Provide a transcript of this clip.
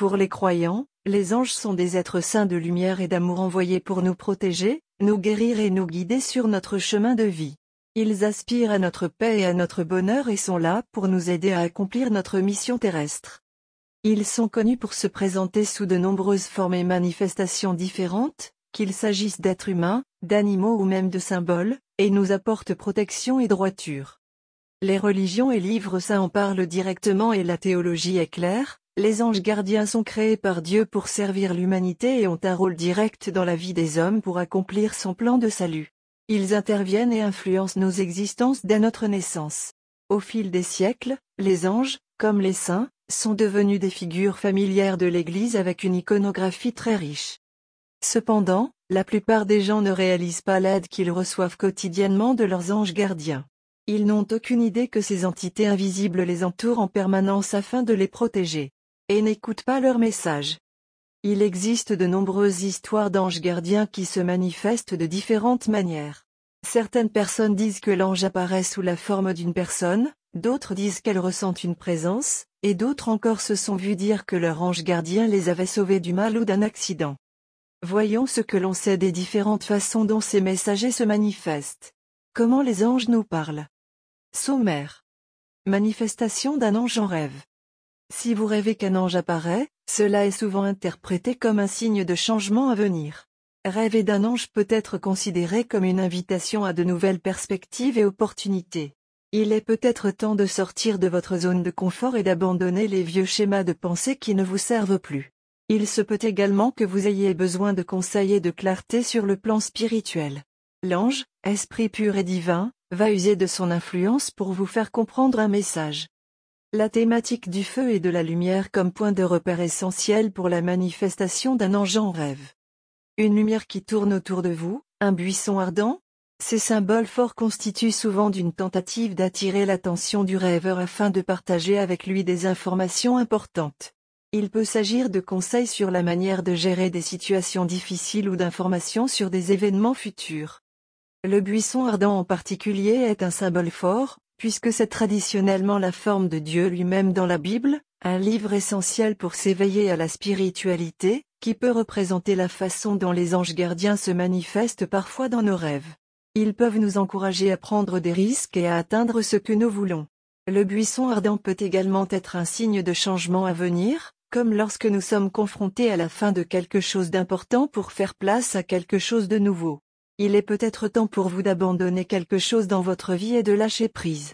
Pour les croyants, les anges sont des êtres saints de lumière et d'amour envoyés pour nous protéger, nous guérir et nous guider sur notre chemin de vie. Ils aspirent à notre paix et à notre bonheur et sont là pour nous aider à accomplir notre mission terrestre. Ils sont connus pour se présenter sous de nombreuses formes et manifestations différentes, qu'il s'agisse d'êtres humains, d'animaux ou même de symboles, et nous apportent protection et droiture. Les religions et livres saints en parlent directement et la théologie est claire, les anges gardiens sont créés par Dieu pour servir l'humanité et ont un rôle direct dans la vie des hommes pour accomplir son plan de salut. Ils interviennent et influencent nos existences dès notre naissance. Au fil des siècles, les anges, comme les saints, sont devenus des figures familières de l'Église avec une iconographie très riche. Cependant, la plupart des gens ne réalisent pas l'aide qu'ils reçoivent quotidiennement de leurs anges gardiens. Ils n'ont aucune idée que ces entités invisibles les entourent en permanence afin de les protéger. Et n'écoutent pas leurs messages. Il existe de nombreuses histoires d'anges gardiens qui se manifestent de différentes manières. Certaines personnes disent que l'ange apparaît sous la forme d'une personne, d'autres disent qu'elles ressentent une présence, et d'autres encore se sont vus dire que leur ange gardien les avait sauvés du mal ou d'un accident. Voyons ce que l'on sait des différentes façons dont ces messagers se manifestent. Comment les anges nous parlent? Sommaire. Manifestation d'un ange en rêve. Si vous rêvez qu'un ange apparaît, cela est souvent interprété comme un signe de changement à venir. Rêver d'un ange peut être considéré comme une invitation à de nouvelles perspectives et opportunités. Il est peut-être temps de sortir de votre zone de confort et d'abandonner les vieux schémas de pensée qui ne vous servent plus. Il se peut également que vous ayez besoin de conseils et de clarté sur le plan spirituel. L'ange, esprit pur et divin, va user de son influence pour vous faire comprendre un message. La thématique du feu et de la lumière comme point de repère essentiel pour la manifestation d'un ange en rêve. Une lumière qui tourne autour de vous, un buisson ardent Ces symboles forts constituent souvent d'une tentative d'attirer l'attention du rêveur afin de partager avec lui des informations importantes. Il peut s'agir de conseils sur la manière de gérer des situations difficiles ou d'informations sur des événements futurs. Le buisson ardent en particulier est un symbole fort, puisque c'est traditionnellement la forme de Dieu lui-même dans la Bible, un livre essentiel pour s'éveiller à la spiritualité, qui peut représenter la façon dont les anges gardiens se manifestent parfois dans nos rêves. Ils peuvent nous encourager à prendre des risques et à atteindre ce que nous voulons. Le buisson ardent peut également être un signe de changement à venir, comme lorsque nous sommes confrontés à la fin de quelque chose d'important pour faire place à quelque chose de nouveau. Il est peut-être temps pour vous d'abandonner quelque chose dans votre vie et de lâcher prise.